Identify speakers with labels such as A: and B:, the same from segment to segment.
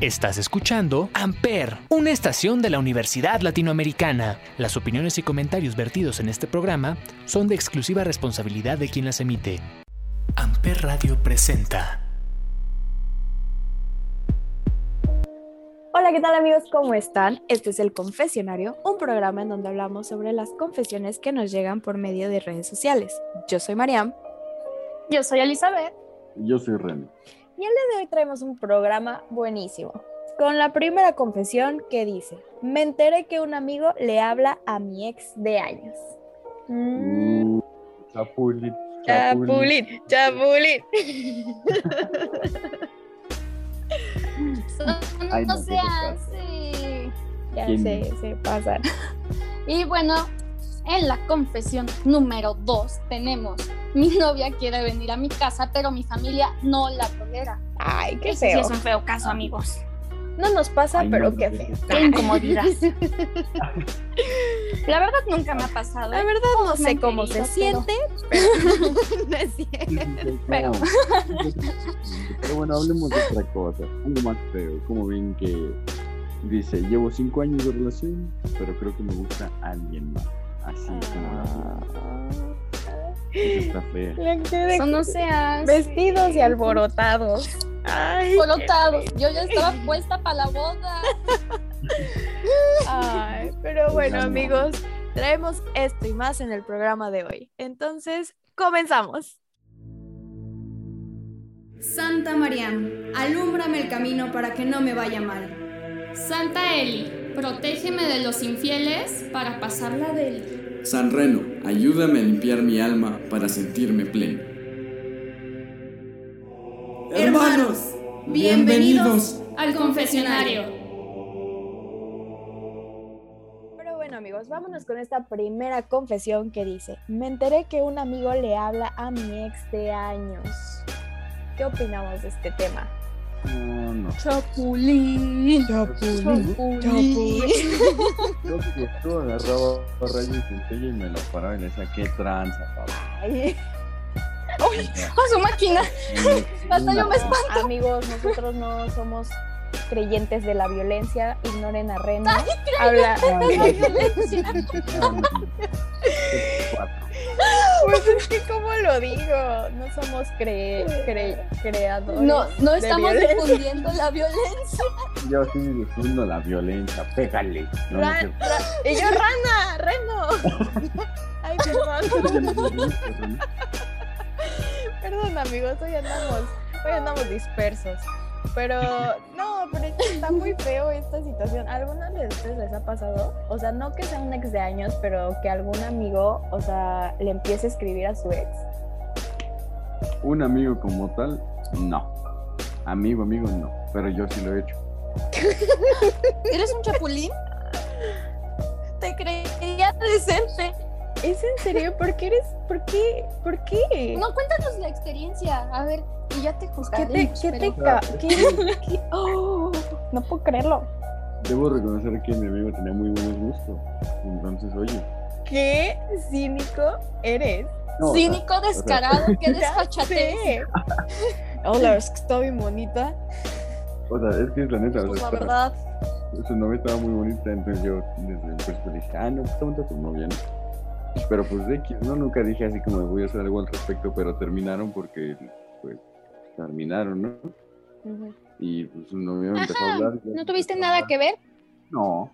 A: Estás escuchando Amper, una estación de la Universidad Latinoamericana. Las opiniones y comentarios vertidos en este programa son de exclusiva responsabilidad de quien las emite. Amper Radio presenta.
B: Hola, ¿qué tal amigos? ¿Cómo están? Este es El Confesionario, un programa en donde hablamos sobre las confesiones que nos llegan por medio de redes sociales. Yo soy Mariam.
C: Yo soy Elizabeth.
D: Yo soy René.
B: Y el día de hoy traemos un programa buenísimo. Con la primera confesión que dice, me enteré que un amigo le habla a mi ex de años.
D: Mm. Chapulín.
B: Chapulín, chapulín.
C: Ay, no, se hace.
B: Ya se, se pasan.
C: Y bueno, en la confesión número dos tenemos, mi novia quiere venir a mi casa, pero mi familia no la tolera.
B: Ay, qué
C: Ese sí
B: feo.
C: es un feo caso, amigos.
B: No nos pasa,
D: Ay,
B: pero
D: no,
B: qué feo.
C: Qué incomodidad. La verdad nunca me ha pasado.
B: La
C: ¿eh?
B: verdad no sé cómo se siente, pero no es cierto.
C: Pero-
D: Pero bueno, hablemos de otra cosa. Algo más feo. Como ven que dice, llevo cinco años de relación, pero creo que me gusta alguien más. Así como la Eso está fea.
C: Se hace.
B: Vestidos y alborotados. Ay, qué
C: Alborotados. Yo ya estaba puesta para la boda.
B: Ay, pero bueno, amigos, traemos esto y más en el programa de hoy. Entonces, comenzamos.
E: Santa Mariam, alúmbrame el camino para que no me vaya mal.
C: Santa Eli, protégeme de los infieles para pasarla de él.
F: San Reno, ayúdame a limpiar mi alma para sentirme pleno.
E: Hermanos, bienvenidos
C: Al confesionario.
B: Pero bueno, amigos, vámonos con esta primera confesión que dice: Me enteré que un amigo le habla a mi ex de años. ¿Qué opinamos de este tema?
D: No, no.
C: Chapulín.
B: Chapulín.
D: Yo que tú agarraba rayos y centella y me lo paraba y le decía, qué tranza, papá.
B: Ay,
C: A su máquina. Hasta yo me espanto.
B: amigos, nosotros no somos creyentes de la violencia. Ignoren a Reno. Habla. Pues es que, ¿cómo lo digo? No somos cre- cre- creadores.
C: No, no estamos difundiendo la violencia.
D: Yo sí difundo la violencia, pégale. No, no
B: Ra-
D: sé.
B: ra- y yo, rana, reno. Ay, perdón. Perdón, amigos, hoy andamos, hoy andamos dispersos. Pero no, pero es que está muy feo esta situación. ¿A ¿Alguna de ustedes les ha pasado? O sea, no que sea un ex de años, pero que algún amigo, o sea, le empiece a escribir a su ex.
D: Un amigo como tal, no. Amigo, amigo, no. Pero yo sí lo he hecho.
C: ¿Eres un chapulín? Te creía decente.
B: ¿Es en serio? ¿Por qué eres? ¿Por qué? ¿Por qué?
C: No, cuéntanos la experiencia. A ver, y ya te
B: ¿Qué
C: juzgaremos.
B: te, qué te
C: pero-
B: qué- qué- Oh, no puedo creerlo.
D: Debo reconocer que mi amigo tenía muy buenos gustos. Entonces, oye.
B: ¿Qué cínico eres?
D: no, o sea,
C: Cínico, descarado, qué desfachatez.
B: Hola, es que está bien bonita.
D: O sea, es que es la neta. o
C: Pues
D: sea,
C: la
D: estaba-
C: verdad,
D: su novia estaba muy bonita, entonces yo desde el principio dije, ah, no, pues está bonita tu novia, ¿no? Pero pues de X, ¿no? Nunca dije así como voy a hacer algo al respecto, pero terminaron porque, pues, terminaron, ¿no? Y pues su novia me empezó a hablar.
C: ¿no tuviste nada
D: hablar.
C: que ver?
D: No.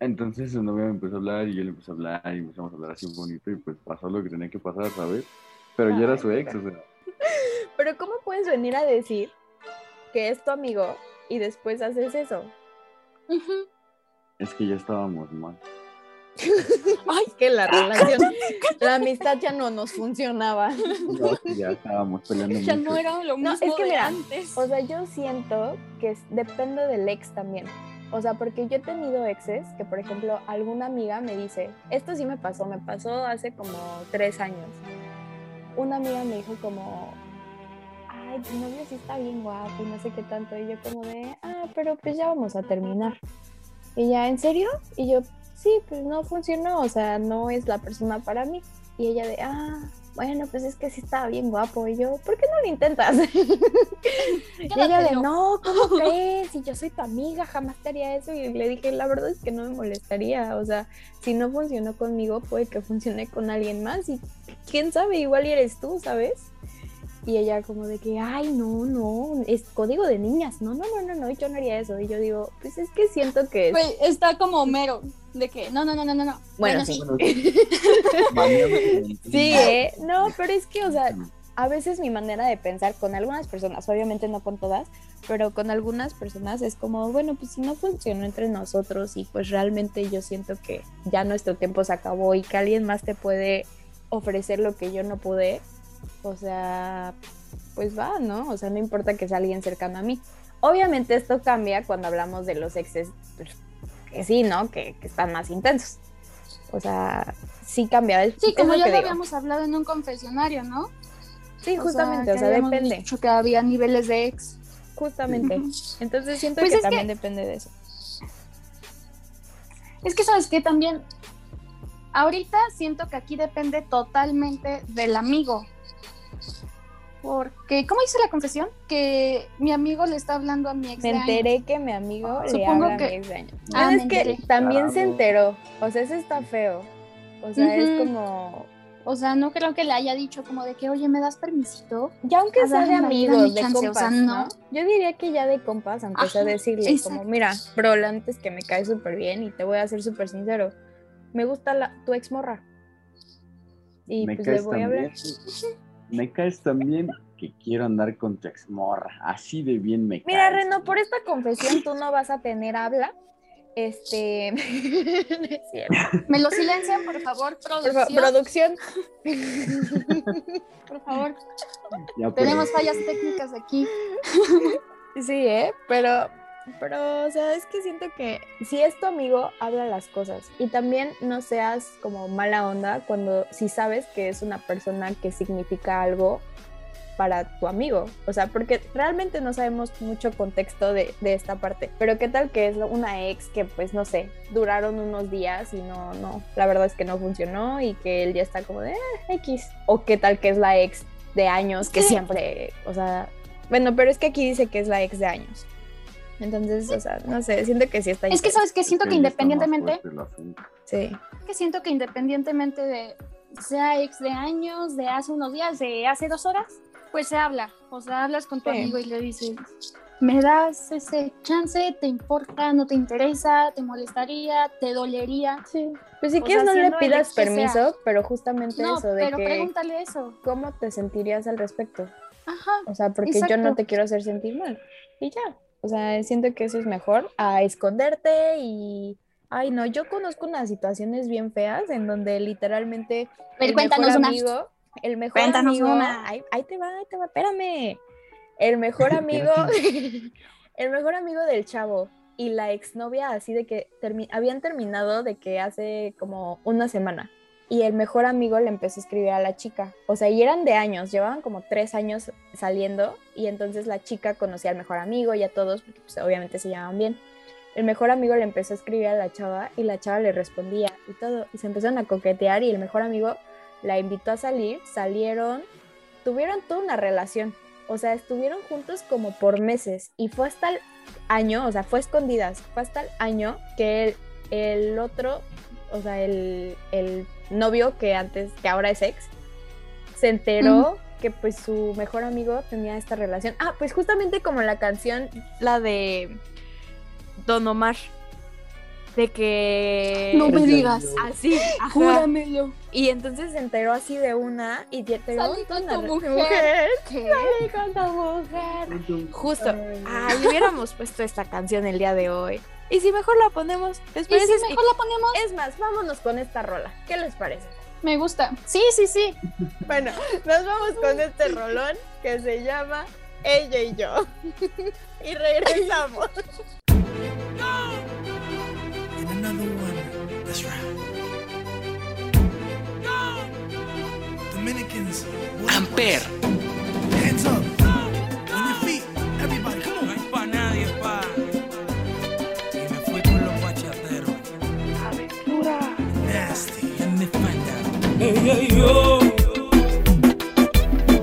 D: Entonces su novia me empezó a hablar y yo le empecé a hablar y empezamos a hablar así bonito y pues pasó lo que tenía que pasar, ¿sabes? Pero ya era su ex, o sea,
B: Pero ¿cómo puedes venir a decir que es tu amigo y después haces eso?
D: Es que ya estábamos mal.
B: Ay, que la relación, la amistad ya no nos funcionaba.
D: No, ya estábamos peleando
C: Ya
D: mucho.
C: no era lo
B: No,
C: mismo
B: es que
C: de
B: mira,
C: antes.
B: O sea, yo siento que es- depende del ex también. O sea, porque yo he tenido exes que, por ejemplo, alguna amiga me dice, esto sí me pasó, me pasó hace como tres años. Una amiga me dijo como, ay, tu novio sí está bien guapo y no sé qué tanto. Y yo como de, ah, pero pues ya vamos a terminar. Y ella, ¿en serio? Y yo, sí, pues no funcionó, o sea, no es la persona para mí. Y ella de, ah, bueno, pues es que sí estaba bien guapo. Y yo, ¿por qué no lo intentas? y ella de,
C: no.
B: ¿cómo crees? Y yo soy tu amiga, jamás te haría eso. Y le dije, la verdad es que no me molestaría. O sea, si no funcionó conmigo, puede que funcione con alguien más. Y quién sabe, igual eres tú, ¿sabes? Y ella como de que, ay, no, no, es código de niñas. No, no, no, no, no, yo no haría eso. Y yo digo, pues es que siento que es...
C: Está como Homero, de que no, no, no, no, no, no.
B: Bueno, sí.
D: Bueno,
B: Sí, ¿eh? No, pero es que, o sea, a veces mi manera de pensar con algunas personas, obviamente no con todas, pero con algunas personas es como, bueno, pues si no funcionó entre nosotros y pues realmente yo siento que ya nuestro tiempo se acabó y que alguien más te puede ofrecer lo que yo no pude, o sea, pues va, ¿no? O sea, no importa que sea alguien cercano a mí. Obviamente esto cambia cuando hablamos de los exes, pues, que sí, ¿no? Que, que están más intensos. O sea, sí cambia. es-
C: Sí, como ya lo habíamos hablado en un confesionario, ¿no?
B: Sí, justamente, o sea, depende.
C: dicho que había niveles de ex.
B: Justamente. Entonces siento
C: Pues
B: que
C: es que-
B: también depende de eso.
C: Es que sabes que también ahorita siento que aquí depende totalmente del amigo. Porque, ¿cómo dice la confesión? Que mi amigo le está hablando a mi ex.
B: Me
C: de años.
B: enteré que mi amigo le
C: Supongo
B: habla a
C: que-
B: mi ex de años.
C: Ah,
B: es que también se enteró. O sea, eso está feo. O sea, es como.
C: O sea, no creo que le haya dicho como de que, oye, ¿me das permisito?
B: Ya aunque
C: A
B: sea de amigos,
C: mi
B: de
C: chance, o
B: compas,
C: sea,
B: ¿no?
C: no.
B: Yo diría que ya de compas, aunque sea decirle
C: exacto.
B: como, mira, bro, la antes que me cae súper bien y te voy a ser súper sincero. Me gusta la, tu ex morra. Y
D: me
B: pues le
D: caes
B: voy a hablar.
D: Me caes tan bien que quiero andar con tu exmorra. Así de bien me
B: Mira,
D: caes.
B: Reno, por esta confesión tú no vas a tener habla. Este.
C: ¿Me lo silencian, por favor,
B: Por fa-
C: producción?
B: producción.
C: Por favor,
D: Ya, pero-
C: tenemos fallas técnicas aquí.
B: Sí, ¿eh? Pero, pero, o sea, es que siento que si es tu amigo, habla las cosas. Y también no seas como mala onda cuando, si sabes que es una persona que significa algo para tu amigo. O sea, porque realmente no sabemos mucho contexto de, de esta parte. Pero qué tal que es una ex que, pues, no sé, duraron unos días y no, no, la verdad es que no funcionó y que él ya está como de "Ah, X. O qué tal que es la ex de años que siempre, o sea, bueno, pero es que aquí dice que es la ex de años. Entonces, o sea, no sé, siento que sí está
C: Es que sabes que siento que independientemente.
B: Sí.
C: que siento que independientemente de sea ex de años, de hace unos días, de hace dos horas, pues se habla. O sea, hablas con tu
B: Sí.
C: amigo y le dices, ¿me das ese chance? ¿Te importa? ¿No te interesa? ¿Te molestaría? ¿Te dolería?
B: Sí. Pues si
C: O
B: quieres
C: sea,
B: no le pidas
C: que sea.
B: permiso, pero justamente
C: No,
B: eso de
C: pero
B: que
C: pregúntale eso.
B: cómo te sentirías al respecto.
C: Ajá.
B: O sea, porque yo
C: Exacto.
B: no te quiero hacer sentir mal. Y ya. O sea, siento que eso es mejor a esconderte y ay, no, yo conozco unas situaciones bien feas en donde literalmente
C: Pero
B: el
C: cuéntanos
B: mejor
C: una.
B: amigo, el mejor
C: Cuéntanos
B: amigo,
C: una.
B: Ahí, ahí te va, ahí te va, espérame. El mejor amigo, el mejor amigo del chavo y la exnovia así de que termi- habían terminado de que hace como una semana y el mejor amigo le empezó a escribir a la chica, o sea, y eran de años, llevaban como tres años saliendo y entonces la chica conocía al mejor amigo y a todos, porque pues, obviamente se llamaban bien. El mejor amigo le empezó a escribir a la chava y la chava le respondía y todo. Y se empezaron a coquetear y el mejor amigo la invitó a salir, salieron, tuvieron toda una relación. O sea, estuvieron juntos como por meses y fue hasta el año, o sea, fue escondidas, fue hasta el año que el, el otro, o sea, el, el novio que antes, que ahora es ex, se enteró que pues su mejor amigo tenía esta relación. Ah, pues justamente como la canción, la de Don Omar, de que...
C: No me digas.
B: Así, ajá.
C: Júramelo.
B: Y entonces se enteró así de una y te
C: Salí con tu mujer. ¿Qué?
B: Salí con tu mujer. Justo. Ay, hubiéramos puesto esta canción el día de hoy. Y si mejor la ponemos, ¿les
C: ¿Y si mejor la ponemos?
B: Es más, vámonos con esta rola. ¿Qué les parece?
C: Me gusta. Sí, sí, sí.
B: Bueno, nos vamos con este rolón que se llama Ella y yo. y regresamos.
G: and
H: Hey, hey, yo.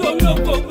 H: Don't look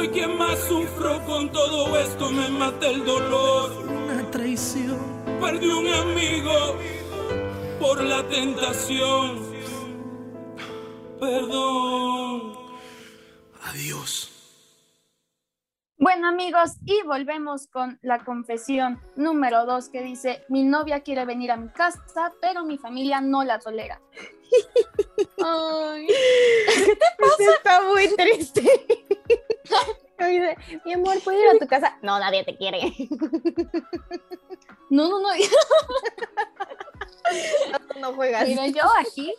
G: Nasty.
H: En mi fenda. Ella y yo el dolor.
G: Una traición.
H: Perdí un amigo por la tentación. Perdón.
G: Adiós.
C: Bueno amigos, y volvemos con la confesión número dos que dice, mi novia quiere venir a mi casa, pero mi familia no la tolera. Ay,
B: Eso está muy triste. Mi amor, ¿puedo ir a tu casa? No, nadie te quiere.
C: no, no, no,
B: No, no juegas.
C: mira yo aquí,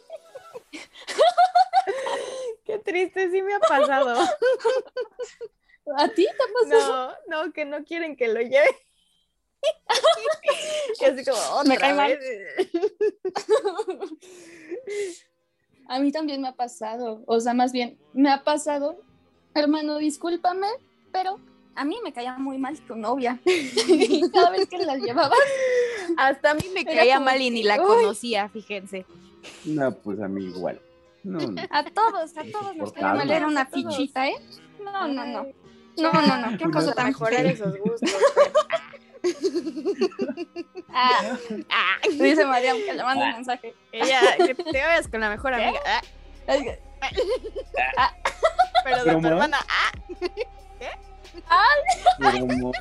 B: Qué triste, sí me ha pasado.
C: ¿a ti te pasó?
B: No, no, que no quieren que lo lleve. Y así como,
C: Me
B: otra
C: cae mal. A mí también me ha pasado, o sea, más bien, me ha pasado, hermano, discúlpame, pero a mí me caía muy mal tu novia. Y cada vez que la llevaba,
B: Hasta a mí me caía mal y ni la conocía, fíjense.
D: No, pues a mí igual. No, no.
C: a todos, a todos nos caía mal, era una fichita, ¿eh? No, no, no. No, no, no, qué cosa tan
B: mejorar esos gustos.
C: Ah,
B: Ah,
C: dice Mariam que le manda un mensaje.
B: ella, que te vayas con la mejor amiga. Ah,
C: que-
B: pero de tu hermana. Ah,
D: Pero mo-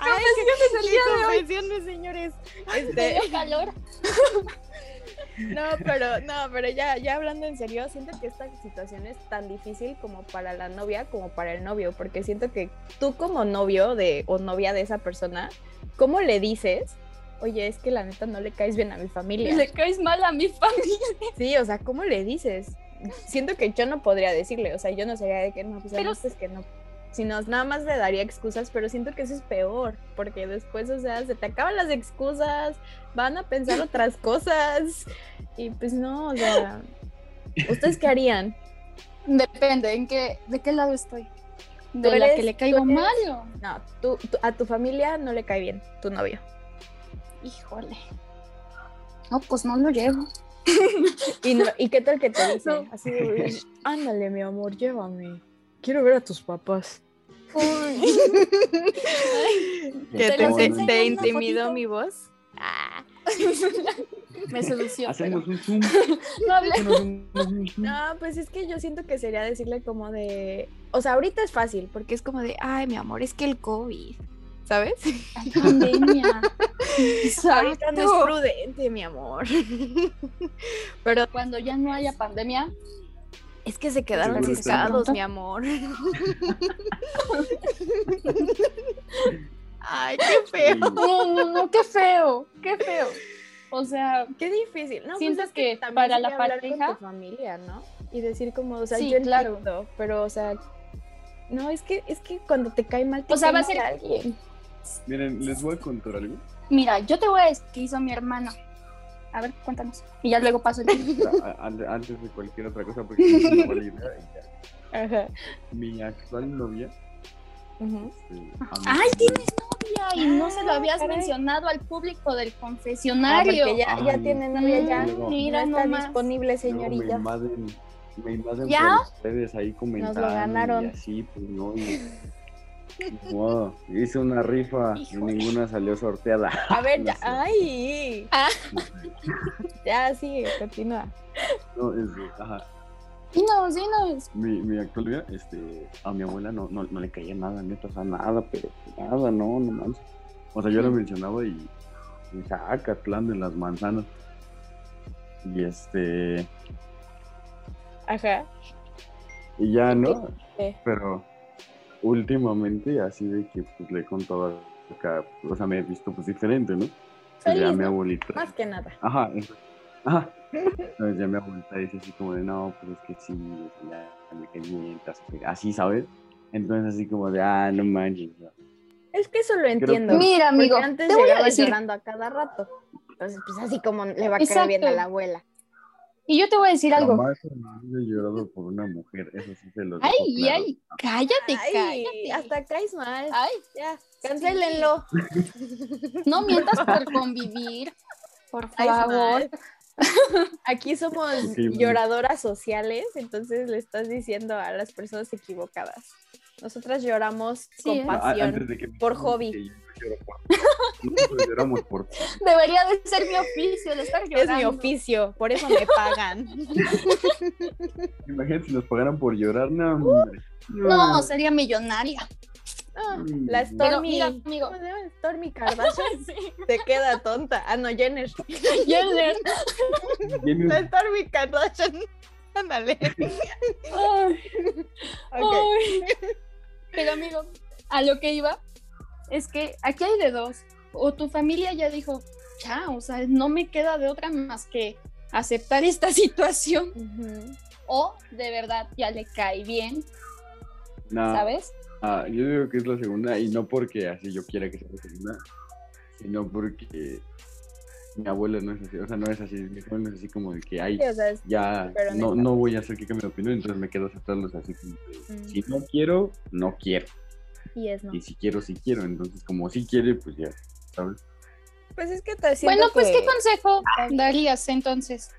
B: Ay,
C: confesiones el día de hoy.
B: confesiones, señores.
C: Me
B: Este,
C: dio calor.
B: no, pero, no, pero ya, ya hablando en serio, siento que esta situación es tan difícil como para la novia como para el novio, porque siento que tú como novio de o novia de esa persona, ¿cómo le dices? Oye, es que la neta no le caes bien a mi familia.
C: Le caes mal a mi familia.
B: Sí, o sea, ¿cómo le dices? Siento que yo no podría decirle, o sea, yo no sería de que no, pues
C: Pero-
B: es que no. Sino nada más le daría excusas, pero siento que eso es peor, porque después, o sea, se te acaban las excusas, van a pensar otras cosas, y pues no, o sea, ¿ustedes qué harían?
C: Depende, ¿en qué, ¿de qué lado estoy? ¿De la que le caigo mal?
B: No, tú, tú- a tu familia no le cae bien, tu novio.
C: Híjole. No, pues no lo llevo.
B: ¿Y, no- ¿y qué tal que te dice?
C: No.
B: Así de, ándale, mi amor, llévame. Quiero ver a tus papás.
D: ¿Qué
C: te
B: intimidó mi voz? Ah.
C: Me sedució.
D: Hacemos
C: pero
D: un zoom.
C: No hablé.
B: No, pues es que yo siento que sería decirle como de, o sea, ahorita es fácil, porque es como de, ay, mi amor, es que el COVID, ¿sabes?
C: Hay pandemia.
B: Ahorita no es prudente, mi amor. Pero
C: Cuando ya no haya pandemia,
B: es que se quedaron ciscados, mi amor. Ay, qué feo.
C: no, no, no, qué feo, qué feo. O sea,
B: Qué difícil. No,
C: Siento
B: pues es
C: que
B: también
C: para la pareja-
B: con tu familia, ¿no? Y decir como, o sea,
C: Sí,
B: yo
C: claro.
B: entiendo, pero, o sea, no, es que, es que cuando te cae mal, te
C: O sea,
B: cae
C: va a ser-
B: alguien.
D: Miren, les voy a contar algo.
C: Mira, yo te voy a decir qué hizo mi hermano. A ver, cuéntanos. Y ya luego paso el
D: Antes de cualquier otra cosa, porque no idea.
B: Ajá.
D: Mi actual novia.
B: ujú.
D: este, a mí-
C: ¡Ay, tienes novia! Y no se lo
B: Ah,
C: habías
B: caray.
C: mencionado al público del
B: Ah,
C: confesionario.
B: porque ya, ya tiene novia, ya.
D: luego-
B: No
C: Mira
B: está
C: nomás.
B: disponible, señorita.
D: Me invaden, me invaden
C: ¿Ya?
D: por redes ahí comentando.
B: ganaron.
D: Y así, pues no. Y, hice una rifa
C: Híjole.
D: y ninguna salió sorteada.
B: A ver, ya. ¡Ay!
C: Ah.
B: Ya, sigue, continúa.
D: No, este, ajá.
C: Dinos, dinos.
D: Mi, mi actual novia, este, a mi abuela no, no, no le caía nada, neta, o sea, nada, pero nada, no, no manches. O sea, yo lo mencionaba y, y Zacatlán de las manzanas. Y este,
B: Ajá.
D: y ya, ¿no?
B: Sí.
D: Pero últimamente, así de que pues le he contado acá, o sea, me he visto pues diferente, ¿no? Entonces ya mi abuelita.
B: Más que nada.
D: Ajá. Ajá. Entonces ya mi abuelita dice así como de, no, pues es que sí, ya hace feliz", así, ¿sabes? Entonces así como de, ah, no manches.
B: Es que eso lo entiendo.
C: Mira, amigo,
B: antes
C: te voy a decir.
B: llorando a cada rato. Entonces, pues así como le va a caer bien a la abuela.
C: Y yo te voy a decir algo.
D: Jamás vida he llorado por una mujer, eso sí se lo digo.
C: Ay,
D: claro.
C: ay, cállate,
B: Ay,
C: cállate.
B: hasta caes mal.
C: Ay,
B: Ya, cancélenlo.
C: no mientas por convivir. Por favor.
B: Aquí somos lloradoras sociales, entonces le estás diciendo a las personas equivocadas. Nosotras lloramos
C: Sí,
B: con
C: ¿eh?
D: A-
B: pasión. por hobby.
D: que yo lloro
C: Debería de ser mi oficio, el estar llorando.
B: Es mi oficio, por eso me pagan.
D: Imagínate si nos pagaran por llorar, no, hombre.
C: No, sería millonaria.
B: Ah,
D: Mm.
B: la Stormy. Stormy Kardashian
C: Sí.
B: se queda tonta. Ah, no, Jenner.
C: Jenner.
B: La Stormy Kardashian. Ándale.
C: Ay. Pero amigo, a lo que iba es que aquí hay de dos. O tu familia ya dijo, ya, o sea, no me queda de otra más que aceptar esta situación. O de verdad ya le cae bien,
D: No,
C: ¿sabes?
D: ah, yo digo que es la segunda y no porque así yo quiera que sea la segunda, sino porque mi abuela no es así, o sea, no es así, mi abuela no es así como de que, ay,
B: Sí, o sea, es-
D: ya no, no voy a hacer que cambie de opinión, entonces me quedo a aceptarlos así como que,
B: Mm.
D: si no quiero, no quiero,
B: y es no.
D: y si quiero, sí quiero, entonces como sí quiere, pues ya, ¿sabes?
B: Pues es que te siento
C: Bueno, pues,
B: que
C: ¿qué consejo darías entonces?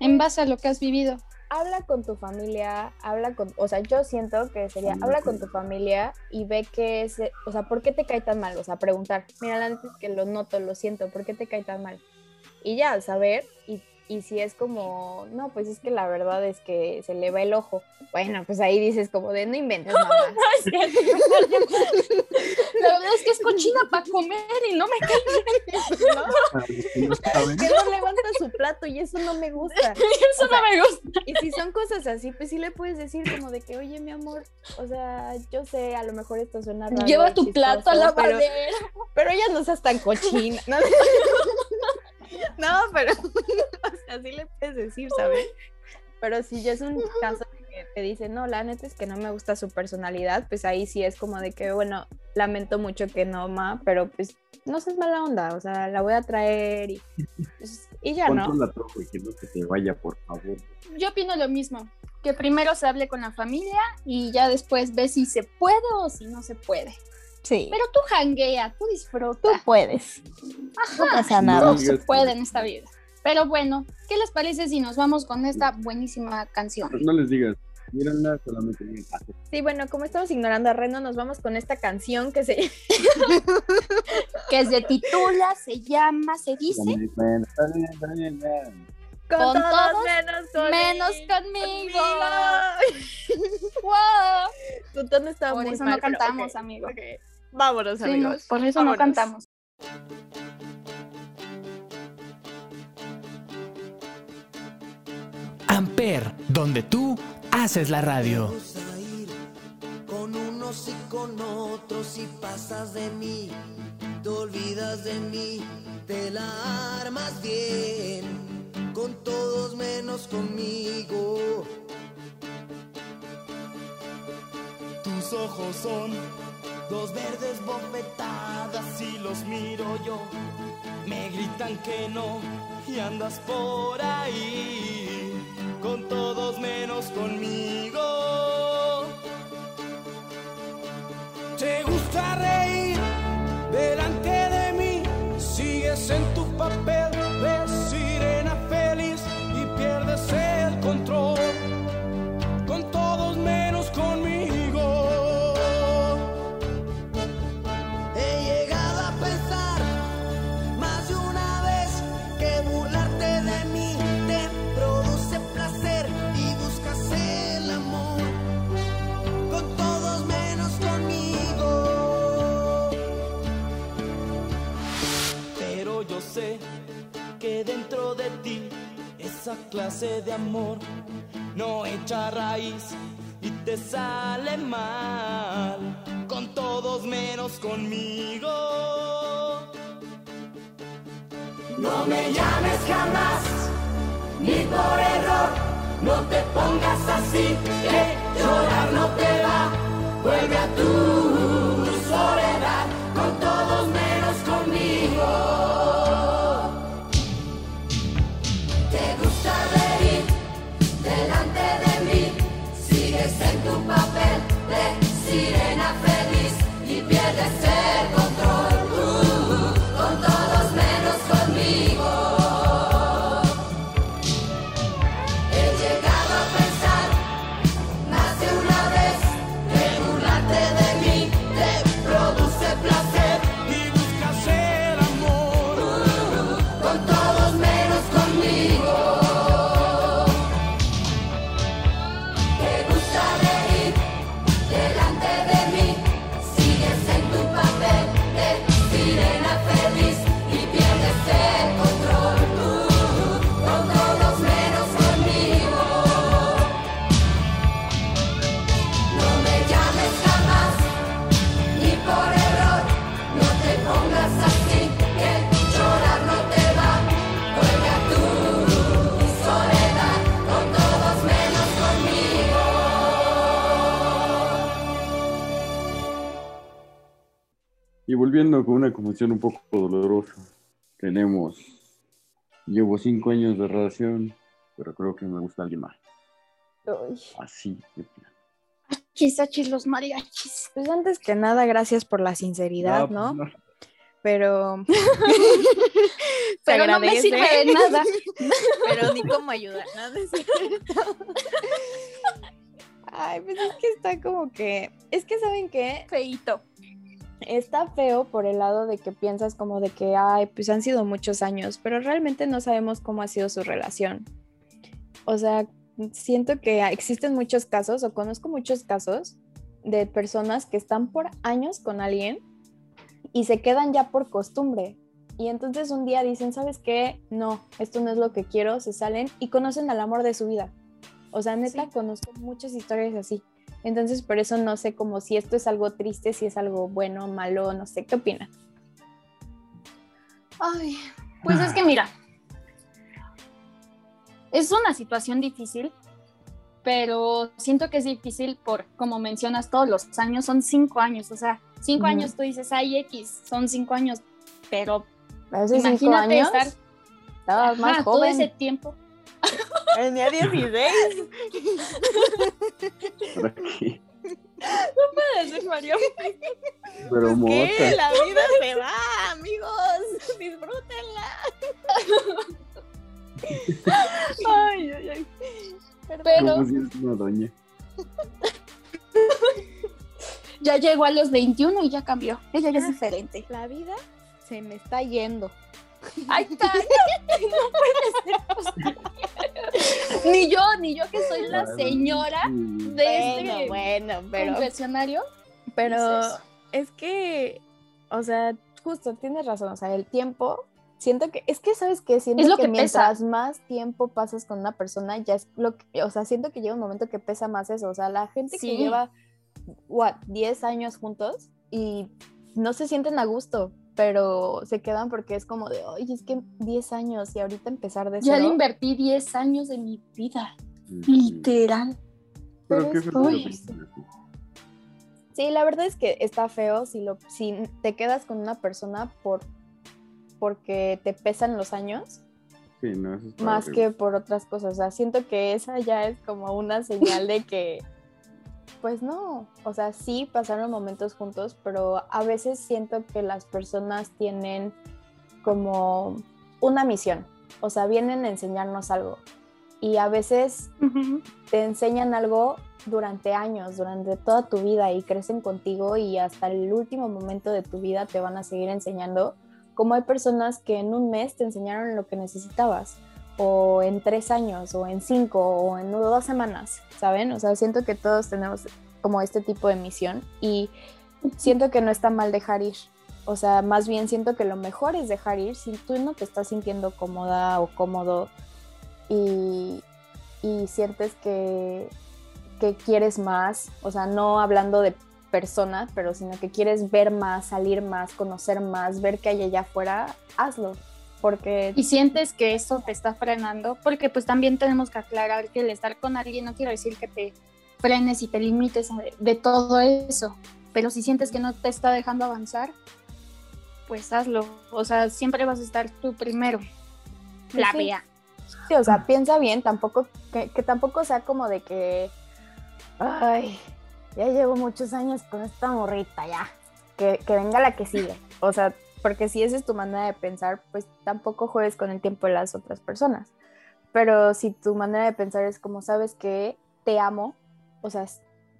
C: En base a lo que has vivido.
B: habla con tu familia, habla con, o sea, yo siento que sería,
D: Sí,
B: habla
D: sí.
B: con tu familia y ve que es, o sea, ¿por qué te cae tan mal? O sea, preguntar, mira, antes que lo noto, lo siento, ¿por qué te cae tan mal? Y ya, al saber, y, y si es como, no, pues es que la verdad es que se le va el ojo, bueno, pues ahí dices como de, no inventes, mamá.
C: La verdad es que es cochina para comer y no me cae
B: ¿no?
D: Que no saben,
B: Que no levanta su plato y eso no me gusta.
C: Eso
B: O sea,
C: no me gusta.
B: Y si son cosas así, pues sí le puedes decir como de que, oye, mi amor, o sea, yo sé, a lo mejor esto suena raro.
C: Lleva tu plato a la
B: pero, pero ya no seas tan cochina. No, No, pero o sea, sí le puedes decir, ¿sabes? Pero si ya es un caso de que te dicen, no, la neta es que no me gusta su personalidad, pues ahí sí es como de que, bueno, lamento mucho que no, ma, pero pues no seas mala onda, o sea, la voy a traer y, pues, y ya, ¿no?
D: controla todo y que no se te vaya, por favor.
C: Yo opino lo mismo. Que primero se hable con la familia y ya después ve si se puede o si no se puede.
B: Sí,
C: Pero tú janguea, tú disfruta.
B: puedes. No pasa
D: No
C: Todo
D: digas
C: se puede en esta vida. Pero bueno, ¿qué les parece si nos vamos con esta buenísima canción?
D: No les digas, mírenla, solamente "Ah,
B: Sí, bueno, como estamos ignorando a Reno, nos vamos con esta canción que se
C: Que se titula, se llama, se dice
D: Bueno, está bien, está bien, está bien.
B: Con,
C: Con
B: todos,
C: todos,
B: menos conmigo.
C: menos conmigo.
B: Conmigo.
C: ¡Wow!
B: Tu tono estaba
C: Por
B: muy
C: eso
B: mal,
C: no cantamos,
B: ok,
C: amigo.
B: ok. Vámonos,
C: Sí, no,
B: amigos.
C: por eso no
B: Vámonos.
C: cantamos.
A: Amper, donde tú haces la radio.
G: Ir con unos y con otros y pasas de mí, te olvidas de mí, te la armas bien, con todos menos conmigo.
I: Tus ojos son dos verdes bofetadas y los miro yo. Me gritan que no y andas por ahí con todos menos conmigo. Te gusta reír delante de mí, sigues en tu papel de
G: amor
I: no echa raíz y te sale mal. Con todos menos conmigo. No me llames jamás, ni por error, no te pongas así, que llorar no te va, vuelve a tu
G: Y
D: volviendo con una confusión un poco dolorosa, tenemos, llevo cinco años de relación, pero creo que me gusta alguien más.
B: Uy.
D: Así. de plano.
C: Quizás los mariachis.
B: Pues antes que nada, gracias por la sinceridad,
D: pues
B: ¿no? Pero. se
C: Pero no me sirve de nada.
B: pero ni cómo ayudar. No es cierto. Ay, pues es que está como que. Es que, ¿saben qué?
C: Feito.
B: Está feo por el lado de que piensas como de que, ay, pues han sido muchos años, pero realmente no sabemos cómo ha sido su relación. O sea, siento que existen muchos casos, o conozco muchos casos, de personas que están por años con alguien y se quedan ya por costumbre. Y entonces un día dicen, ¿sabes qué? No, esto no es lo que quiero, se salen y conocen al amor de su vida. O sea, neta, conozco muchas historias así. Entonces, por eso no sé como si esto es algo triste, si es algo bueno, malo, no sé, ¿qué opinan?
C: Ay, pues es que mira, es una situación difícil, pero siento que es difícil por, como mencionas, todos los años, son cinco años, o sea, cinco años tú dices, ay, X, son cinco años, pero
B: cinco
C: imagínate
B: años
C: estar
B: más
C: ajá, todo
B: joven.
C: ese tiempo.
B: Tenía 16.
D: ¿Para qué?
C: Mario.
D: Pero
B: ¿Qué?
D: mota.
B: La vida se va, amigos. Disfrútenla.
C: Ay, ay, ay. Pero
D: Como si es una doña.
C: ya llegó a los 21 y ya cambió. Ella ya es diferente.
B: La vida se me está yendo.
C: Ay, Tania, no puede ser posible. Ni yo, ni yo que soy la señora de
B: Bueno,
C: este
B: bueno, pero,
C: confesionario.
B: pero
C: es
B: que, o sea, justo tienes razón. O sea, el tiempo, siento que, es que, ¿sabes qué? Siento
C: Es lo
B: que,
C: que
B: mientras más tiempo pasas con una persona, ya es lo que, o sea, siento que llega un momento que pesa más eso. O sea, la gente
C: Sí.
B: que lleva, what, 10 años juntos y no se sienten a gusto, pero se quedan porque es como de, oye, es que 10 años y ahorita empezar de
C: Ya le
B: cero.
C: invertí 10 años de mi vida,
D: Sí.
C: literal.
D: Pero
B: pero
D: qué.
B: Sí, la verdad es que está feo si, lo, si te quedas con una persona por porque te pesan los años
D: Sí, no, eso está
B: más
D: horrible.
B: que por otras cosas. O sea, siento que esa ya es como una señal de que, pues no, o sea, sí pasaron momentos juntos, pero a veces siento que las personas tienen como una misión. O sea, vienen a enseñarnos algo. Y a veces te enseñan algo durante años, durante toda tu vida y crecen contigo y hasta el último momento de tu vida te van a seguir enseñando. Como hay personas que en un mes te enseñaron lo que necesitabas, o en tres años, o en cinco, o en dos semanas, ¿saben? O sea, siento que todos tenemos como este tipo de misión y siento que no está mal dejar ir. O sea, más bien siento que lo mejor es dejar ir si tú no te estás sintiendo cómoda o cómodo y, y sientes que, que quieres más, o sea, no hablando de persona, pero sino que quieres ver más, salir más, conocer más, ver qué hay allá afuera, hazlo. Porque
C: Y sientes que eso te está frenando, porque pues también tenemos que aclarar que el estar con alguien no quiere decir que te frenes y te limites de todo eso, pero si sientes que no te está dejando avanzar, pues hazlo. O sea, siempre vas a estar tú primero. La
B: Sí.
C: vea.
B: Sí, o sea, piensa bien, tampoco, que, que tampoco sea como de que, ay, ya llevo muchos años con esta morrita, ya, que, que venga la que sigue. O sea, porque si esa es tu manera de pensar, pues tampoco juegues con el tiempo de las otras personas. Pero si tu manera de pensar es como, sabes que te amo, o sea,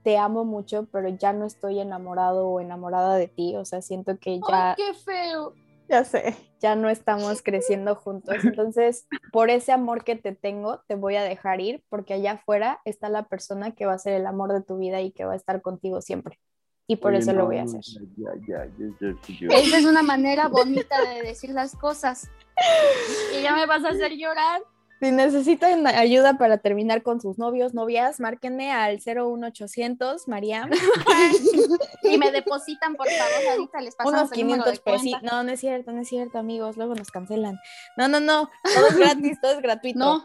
B: te amo mucho, pero ya no estoy enamorado o enamorada de ti, o sea, siento que ya...
C: Ay, qué feo.
B: Ya sé, ya no estamos creciendo juntos. Entonces, por ese amor que te tengo, te voy a dejar ir porque allá afuera está la persona que va a ser el amor de tu vida y que va a estar contigo siempre. Y por
D: Oye,
B: eso lo voy a hacer.
D: Ya, ya, ya, ya, sí, yo-
C: Esa es una manera bonita de decir las cosas. Y ya me vas a hacer llorar.
B: Si necesitan ayuda para terminar con sus novios, novias, márquenme al 01800 María.
C: Y me depositan, por favor, ahorita les pasamos
B: Unos
C: el número
B: 500
C: de
B: pesos.
C: cuenta.
B: No, no es cierto, no es cierto, amigos. Luego nos cancelan. No, no, no. Todo es gratis, todo es gratuito.
C: No.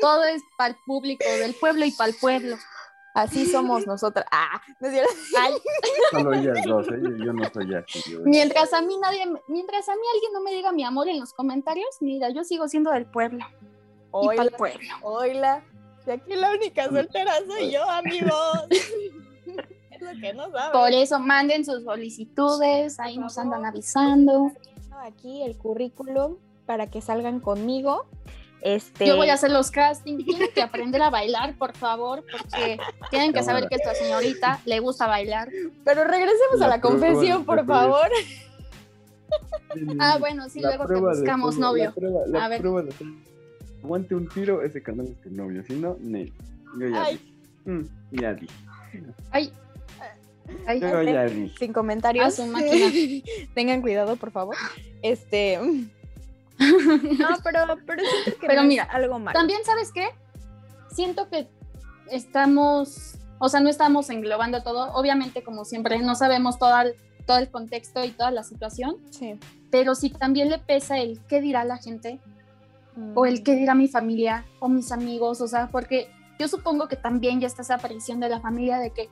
C: Todo es para el público del pueblo y para el pueblo.
B: Así somos nosotras. Ah, no es
D: Solo ellas dos, ¿eh? Yo- yo no soy así. yo-
C: mientras a mí nadie, mientras a mí alguien no me diga mi amor en los comentarios, mira, yo sigo siendo del pueblo. Y para el
B: Oila,
C: pueblo.
B: oila. Y aquí la única soltera soy yo, amigos. es lo que no saben.
C: Por eso manden sus solicitudes, ahí nos andan avisando.
B: Aquí el currículum para que salgan conmigo. Este,
C: Yo voy a hacer los castings, tienen que aprender a bailar, por favor, porque tienen que saber que esta señorita le gusta bailar.
B: Pero regresemos a
D: La
B: confesión, por favor.
C: Ah, bueno, sí,
D: La
C: luego te
D: de
C: buscamos novio.
D: La prueba, la
C: A ver.
D: prueba de. Aguante un tiro, ese canal es tu novio. Si no, ne. Yo ya
B: Ay.
D: vi. Mm, ya vi.
C: Ay. Ay,
D: Yo ya vi.
B: Sin comentarios.
C: A su máquina.
B: Tengan cuidado, por favor. Este. No, pero, pero siento que
C: Pero
B: no es
C: mira,
B: algo malo.
C: También, ¿sabes qué? Siento que estamos, o sea, no estamos englobando todo. Obviamente, como siempre, no sabemos todo el, todo el contexto y toda la situación,
B: Sí.
C: pero si también le pesa el qué dirá la gente o el qué dirá mi familia o mis amigos, o sea, porque yo supongo que también ya está esa aparición de la familia de que,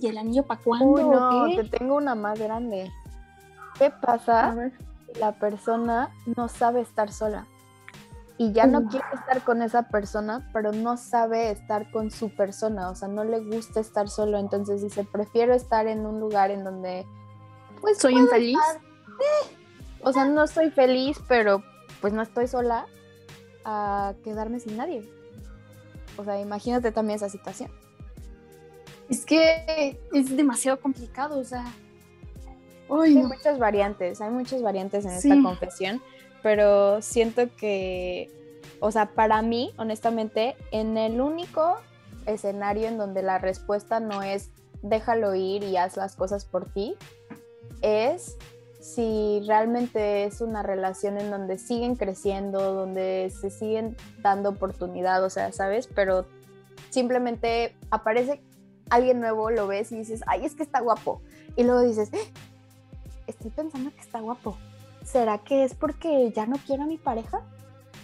C: ¿y el anillo para cuándo?
B: Uy, no, te tengo una más grande. ¿Qué
C: A
B: pasa
C: ver.
B: La persona no sabe estar sola? Y ya no quiere estar con esa persona, pero no sabe estar con su persona, o sea, no le gusta estar solo, entonces dice, prefiero estar en un lugar en donde, pues,
C: Soy infeliz.
B: eh, O sea, no estoy feliz, pero pues no estoy sola a quedarme sin nadie. O sea, imagínate también esa situación.
C: Es que es demasiado complicado, o sea.
B: Hay
C: no.
B: muchas variantes, hay muchas variantes en
C: Sí.
B: esta confesión, pero siento que, o sea, para mí, honestamente, en el único escenario en donde la respuesta no es déjalo ir y haz las cosas por ti, es si realmente es una relación en donde siguen creciendo, donde se siguen dando oportunidad, o sea, ¿sabes? Pero simplemente aparece alguien nuevo, lo ves y dices, ay, es que está guapo. Y luego dices, "Eh, estoy pensando que está guapo. ¿Será que es porque ya no quiero a mi pareja?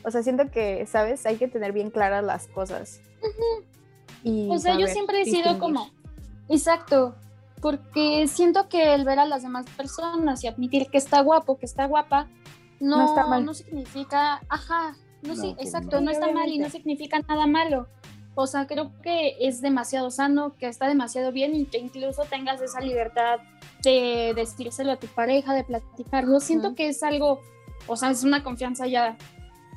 B: O sea, siento que, ¿sabes? Hay que tener bien claras las cosas. Y
C: O sea, yo siempre he sido como, exacto, porque siento que el ver a las demás personas y admitir que está guapo, que está guapa, no,
B: No está mal.
C: no significa, ajá, no,
D: No,
C: sí, exacto,
B: no.
C: está mal y no significa nada malo. O sea, creo que es demasiado sano, que está demasiado bien y que incluso tengas esa libertad de decírselo a tu pareja, de platicarlo. Siento
B: Ujú.
C: que es algo, o sea, es una confianza ya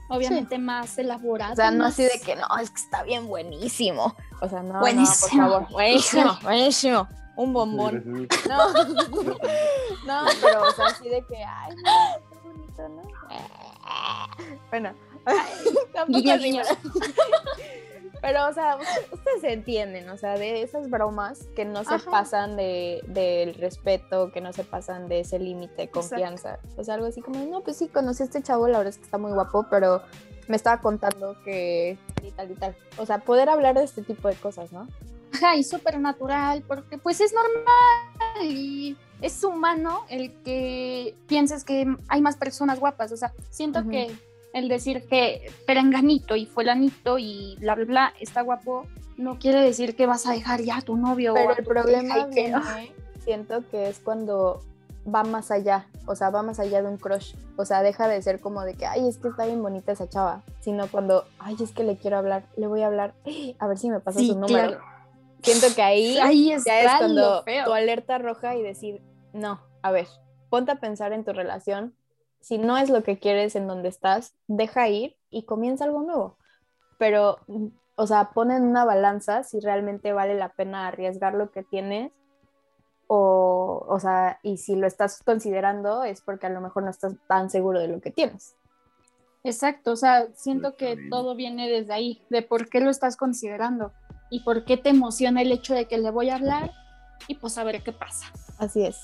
C: obviamente más elaborada.
B: O sea, no así de
C: más-
B: que no, es que está bien buenísimo. O sea, no,
C: Buenísimo.
B: no, por favor. Buenísimo, buenísimo. Un bombón. No, no, pero o sea, así de que, ay, no, qué bonito, ¿no? Bueno, tampoco
C: guiño.
B: Pero, o sea, ustedes, entienden, o sea, de esas bromas que no se
C: Ajá.
B: pasan de, del respeto, que no se pasan de ese límite de confianza. O sea, algo así como, no, pues sí, conocí a este chavo, la verdad es que está muy guapo, pero me estaba contando que y tal y tal. O sea, poder hablar de este tipo de cosas, ¿no?
C: Ajá, y súper natural, porque pues es normal y es humano el que pienses que hay más personas guapas. O sea, siento que el decir que perenganito y fulanito y bla, bla, bla está guapo, no quiere decir que vas a dejar ya a tu novio. o
B: Pero
C: a
B: el
C: tu
B: problema
C: y que-
B: viene, siento que es cuando va más allá, o sea, va más allá de un crush, o sea, deja de ser como de que, ay, es que está bien bonita esa chava, sino cuando, ay, es que le quiero hablar, le voy a hablar, a ver si me pasa
C: Sí,
B: su número.
C: claro.
B: Siento que ahí
C: Ahí
B: ya es cuando tu alerta roja y decir, no, a ver, ponte a pensar en tu relación, si no es lo que quieres en donde estás, deja ir y comienza algo nuevo. Pero, o sea, pon en una balanza si realmente vale la pena arriesgar lo que tienes o, o sea, y si lo estás considerando es porque a lo mejor no estás tan seguro de lo que tienes.
C: Exacto, o sea, siento que todo viene desde ahí, de por qué lo estás considerando y por qué te emociona el hecho de que le voy a hablar y pues a ver qué pasa.
B: Así es.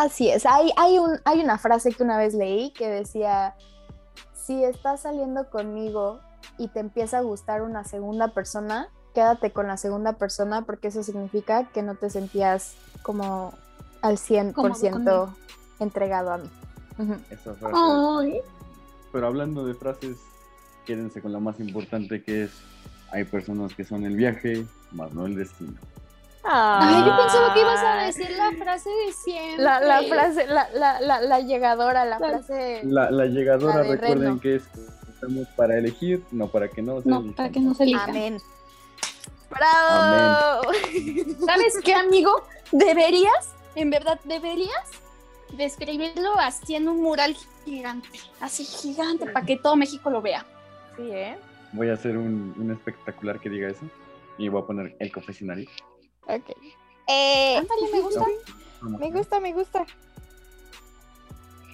B: Así es. Hay, hay, un, hay una frase que una vez leí que decía, si estás saliendo conmigo y te empieza a gustar una segunda persona, quédate con la segunda persona porque eso significa que no te sentías como al 100%
C: conmigo.
B: entregado a mí.
D: Esa frase.
C: Ay.
D: Pero hablando de frases, quédense con la más importante que es hay personas que son el viaje, más no el destino.
C: Ay, yo pensaba que ibas a decir la frase de siempre.
B: La, la frase, la, la, la, la llegadora, la frase.
D: La, la llegadora, recuerden
B: Reno.
D: que es estamos para elegir, no para que no se
C: No,
D: elijan.
C: para que no se elija.
B: Amén. ¡Bravo!
C: ¿Sabes qué, amigo? Deberías, en verdad, deberías describirlo así en un mural gigante. Así gigante, para que todo México lo vea.
B: Sí, ¿eh?
D: Voy a hacer un, un espectacular que diga eso. Y voy a poner el confesionario.
B: Ok. Eh,
C: Ándale, me gusta.
B: Me gusta, me gusta.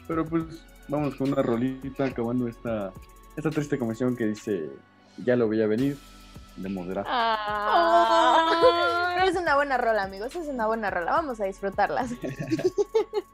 D: Pero pues vamos con una rolita acabando esta, esta triste comisión que dice ya lo veía venir de moderato.
B: Ah. Pero es una buena rola, amigos. Es una buena rola. Vamos a disfrutarlas.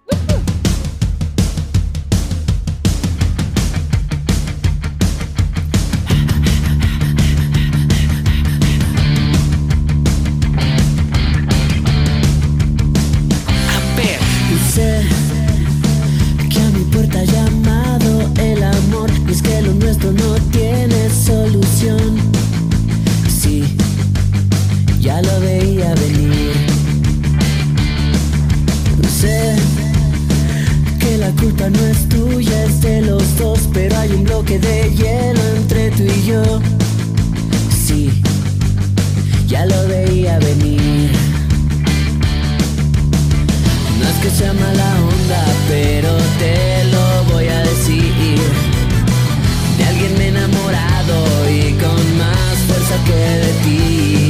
G: sea mala onda, pero te lo voy a decir. De alguien me he enamorado y con más fuerza que de ti.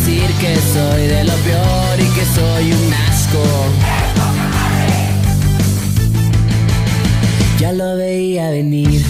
G: Decir que soy de lo peor y que soy un asco. Ya lo veía venir.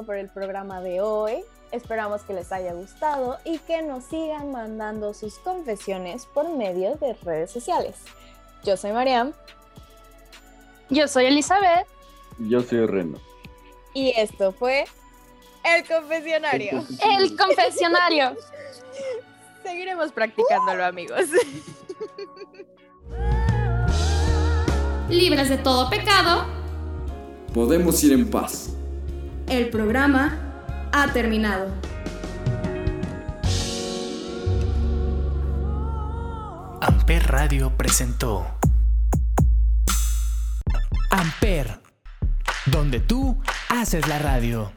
B: Todo por el programa de hoy. Esperamos que les haya gustado y que nos sigan mandando sus confesiones por medio de redes sociales. Yo soy Mariam
C: Yo soy Elizabeth.
D: Yo soy Reno.
B: y esto fue El Confesionario.
C: El confesionario.
B: Seguiremos practicándolo, amigos.
C: Libres de todo pecado,
D: Podemos ir en paz.
C: El programa ha terminado.
A: Amper Radio presentó Amper, donde tú haces la radio.